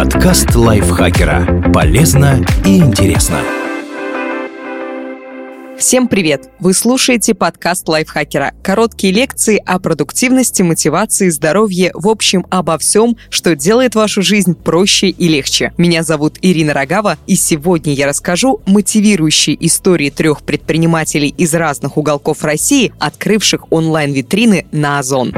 Подкаст лайфхакера. Полезно и интересно. Всем привет! Вы слушаете подкаст лайфхакера. Короткие лекции о продуктивности, мотивации, здоровье, в общем, обо всем, что делает вашу жизнь проще и легче. Меня зовут Ирина Рогава, и сегодня я расскажу мотивирующие истории трех предпринимателей из разных уголков России, открывших онлайн-витрины на Озон.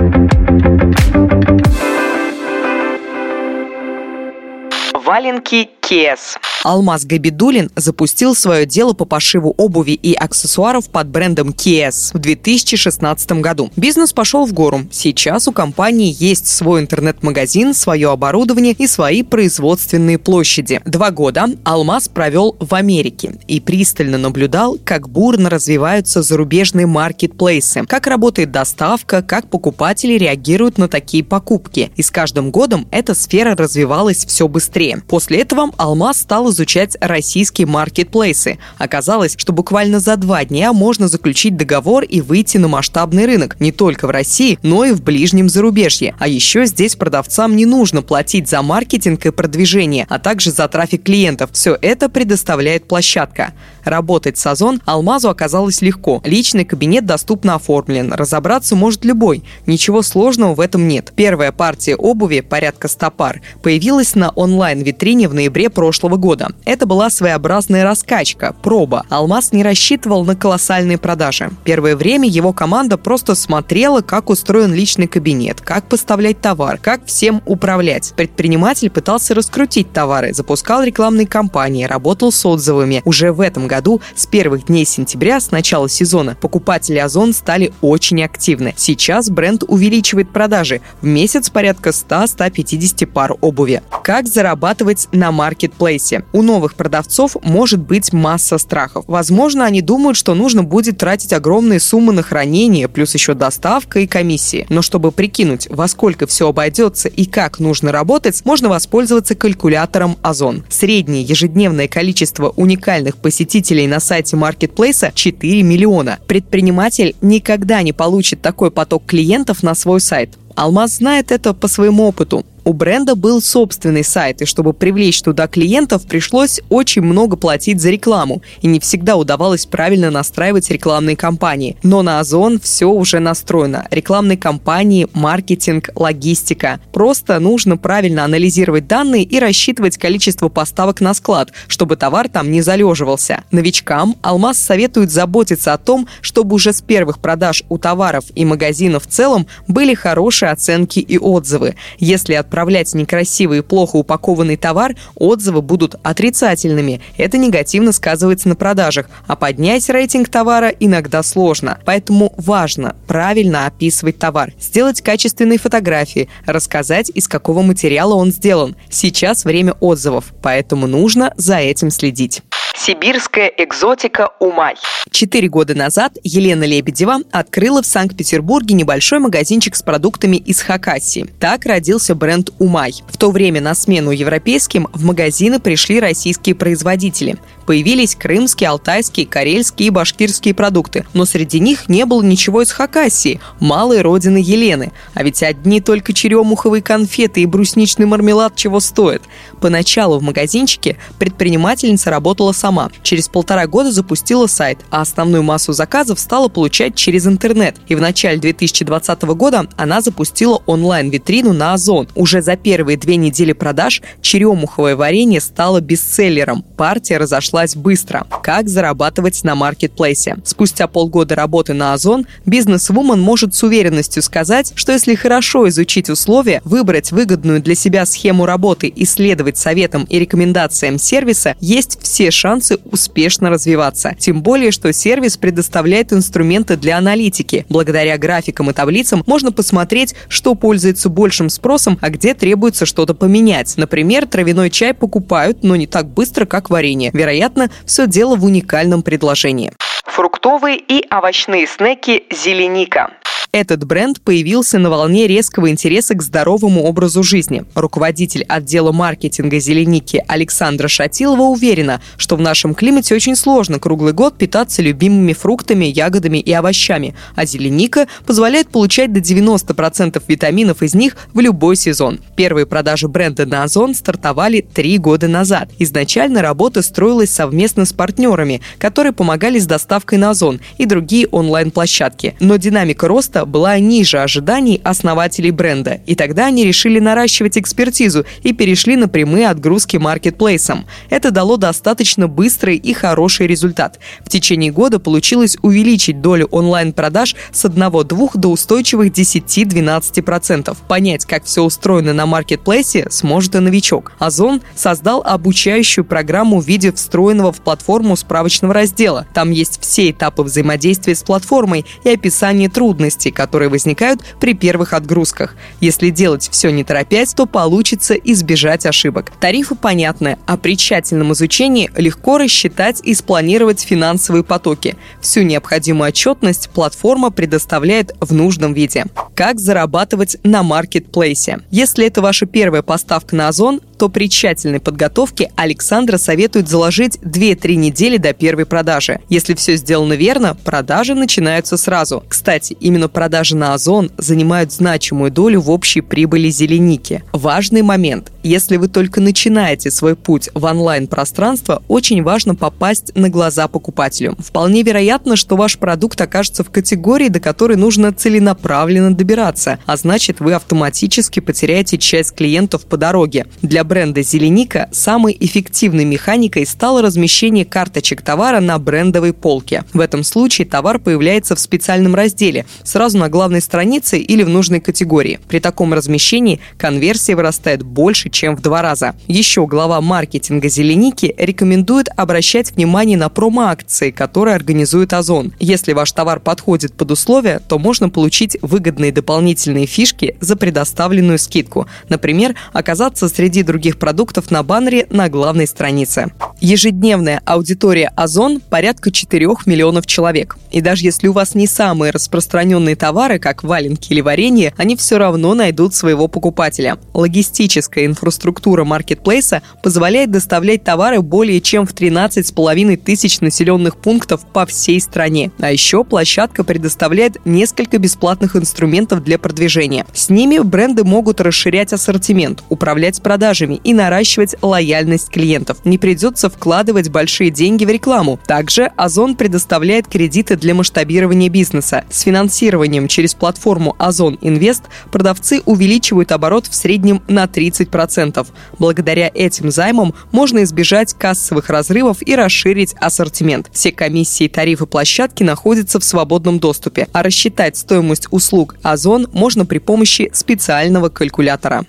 Валенки Кес. Алмаз Габидулин запустил свое дело по пошиву обуви и аксессуаров под брендом KS в 2016 году. Бизнес пошел в гору. Сейчас у компании есть свой интернет-магазин, свое оборудование и свои производственные площади. Два года Алмаз провел в Америке и пристально наблюдал, как бурно развиваются зарубежные маркетплейсы, как работает доставка, как покупатели реагируют на такие покупки. И с каждым годом эта сфера развивалась все быстрее. После этого Алмаз стал изучать российские маркетплейсы. Оказалось, что буквально за два дня можно заключить договор и выйти на масштабный рынок не только в России, но и в ближнем зарубежье. А еще здесь продавцам не нужно платить за маркетинг и продвижение, а также за трафик клиентов. Все это предоставляет площадка. Работать с Озон Алмазу оказалось легко. Личный кабинет доступно оформлен. Разобраться может любой. Ничего сложного в этом нет. Первая партия обуви, порядка 100 пар, появилась на онлайн-витрине в ноябре прошлого года. Это была своеобразная раскачка, проба. Алмаз не рассчитывал на колоссальные продажи. Первое время его команда просто смотрела, как устроен личный кабинет, как поставлять товар, как всем управлять. Предприниматель пытался раскрутить товары, запускал рекламные кампании, работал с отзывами. Уже в этом году, с первых дней сентября, с начала сезона, покупатели Озон стали очень активны. Сейчас бренд увеличивает продажи. В месяц порядка 100-150 пар обуви. Как зарабатывать на маркетплейсе? У новых продавцов может быть масса страхов. Возможно, они думают, что нужно будет тратить огромные суммы на хранение, плюс еще доставка и комиссии. Но чтобы прикинуть, во сколько все обойдется и как нужно работать, можно воспользоваться калькулятором Озон. Среднее ежедневное количество уникальных посетителей на сайте маркетплейса 4 миллиона. Предприниматель никогда не получит такой поток клиентов на свой сайт. Алмаз знает это по своему опыту. У бренда был собственный сайт, и чтобы привлечь туда клиентов, пришлось очень много платить за рекламу, и не всегда удавалось правильно настраивать рекламные кампании. Но на Озон все уже настроено. Рекламные кампании, маркетинг, логистика. Просто нужно правильно анализировать данные и рассчитывать количество поставок на склад, чтобы товар там не залеживался. Новичкам Алмаз советует заботиться о том, чтобы уже с первых продаж у товаров и магазинов в целом были хорошие оценки и отзывы. Если от отправлять некрасивый и плохо упакованный товар, отзывы будут отрицательными. Это негативно сказывается на продажах, а поднять рейтинг товара иногда сложно. Поэтому важно правильно описывать товар, сделать качественные фотографии, рассказать, из какого материала он сделан. Сейчас время отзывов, поэтому нужно за этим следить. Сибирская экзотика Умай. Четыре года назад Елена Лебедева открыла в Санкт-Петербурге небольшой магазинчик с продуктами из Хакасии. Так родился бренд Умай. В то время на смену европейским в магазины пришли российские производители. Появились крымские, алтайские, карельские и башкирские продукты, но среди них не было ничего из Хакасии, малой родины Елены. А ведь одни только черемуховые конфеты и брусничный мармелад чего стоят. Поначалу в магазинчике предпринимательница работала сама. Через полтора года запустила сайт, а основную массу заказов стала получать через интернет. И в начале 2020 года она запустила онлайн-витрину на Озон. Уже за первые две недели продаж черемуховое варенье стало бестселлером. Партия разошлась быстро. Как зарабатывать на маркетплейсе? Спустя полгода работы на Озон бизнес-вумен может с уверенностью сказать, что если хорошо изучить условия, выбрать выгодную для себя схему работы и следовать советам и рекомендациям сервиса, есть все шансы успешно развиваться. Тем более, что сервис предоставляет инструменты для аналитики. Благодаря графикам и таблицам можно посмотреть, что пользуется большим спросом, а где требуется что-то поменять. Например, травяной чай покупают, но не так быстро, как варенье. Вероятно, все дело в уникальном предложении. Фруктовые и овощные снеки «Зеленика». Этот бренд появился на волне резкого интереса к здоровому образу жизни. Руководитель отдела маркетинга «Зеленики» Александра Шатилова уверена, что в нашем климате очень сложно круглый год питаться любимыми фруктами, ягодами и овощами, а «Зеленика» позволяет получать до 90% витаминов из них в любой сезон. Первые продажи бренда на Озон стартовали три года назад. Изначально работа строилась совместно с партнерами, которые помогали с доставкой на Озон и другие онлайн-площадки. Но динамика роста была ниже ожиданий основателей бренда, и тогда они решили наращивать экспертизу и перешли на прямые отгрузки маркетплейсом. Это дало достаточно быстрый и хороший результат. В течение года получилось увеличить долю онлайн-продаж с 1-2 до устойчивых 10-12%. Понять, как все устроено на маркетплейсе, сможет и новичок. Озон создал обучающую программу в виде встроенного в платформу справочного раздела. Там есть все этапы взаимодействия с платформой и описание трудностей, которые возникают при первых отгрузках. Если делать все не торопясь, то получится избежать ошибок. Тарифы понятны, а при тщательном изучении легко рассчитать и спланировать финансовые потоки. Всю необходимую отчетность платформа предоставляет в нужном виде. Как зарабатывать на маркетплейсе? Если это ваша первая поставка на Озон, то при тщательной подготовке Александра советует заложить 2-3 недели до первой продажи. Если все сделано верно, продажи начинаются сразу. Кстати, именно продажи на Озон занимают значимую долю в общей прибыли зеленики. Важный момент. Если вы только начинаете свой путь в онлайн-пространство, очень важно попасть на глаза покупателю. Вполне вероятно, что ваш продукт окажется в категории, до которой нужно целенаправленно добираться, а значит вы автоматически потеряете часть клиентов по дороге. Для бренда «Зеленика» самой эффективной механикой стало размещение карточек товара на брендовой полке. В этом случае товар появляется в специальном разделе, сразу на главной странице или в нужной категории. При таком размещении конверсия вырастает больше, чем в два раза. Еще глава маркетинга «Зеленики» рекомендует обращать внимание на промо-акции, которые организует Озон. Если ваш товар подходит под условия, то можно получить выгодные дополнительные фишки за предоставленную скидку. Например, оказаться среди других других продуктов на баннере на главной странице. Ежедневная аудитория Озон порядка 4 миллионов человек. И даже если у вас не самые распространенные товары, как валенки или варенье, они все равно найдут своего покупателя. Логистическая инфраструктура маркетплейса позволяет доставлять товары более чем в 13,5 тысяч населенных пунктов по всей стране. А еще площадка предоставляет несколько бесплатных инструментов для продвижения. С ними бренды могут расширять ассортимент, управлять продажами, продажами и наращивать лояльность клиентов. Не придется вкладывать большие деньги в рекламу. Также Озон предоставляет кредиты для масштабирования бизнеса. С финансированием через платформу Озон Инвест продавцы увеличивают оборот в среднем на 30%. Благодаря этим займам можно избежать кассовых разрывов и расширить ассортимент. Все комиссии тарифы площадки находятся в свободном доступе, а рассчитать стоимость услуг Озон можно при помощи специального калькулятора.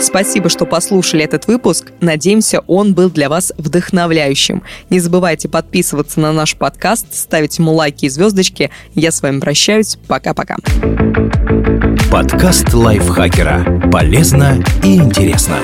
Спасибо, что послушали этот выпуск. Надеемся, он был для вас вдохновляющим. Не забывайте подписываться на наш подкаст, ставить ему лайки и звездочки. Я с вами прощаюсь. Пока-пока. Подкаст лайфхакера. Полезно и интересно.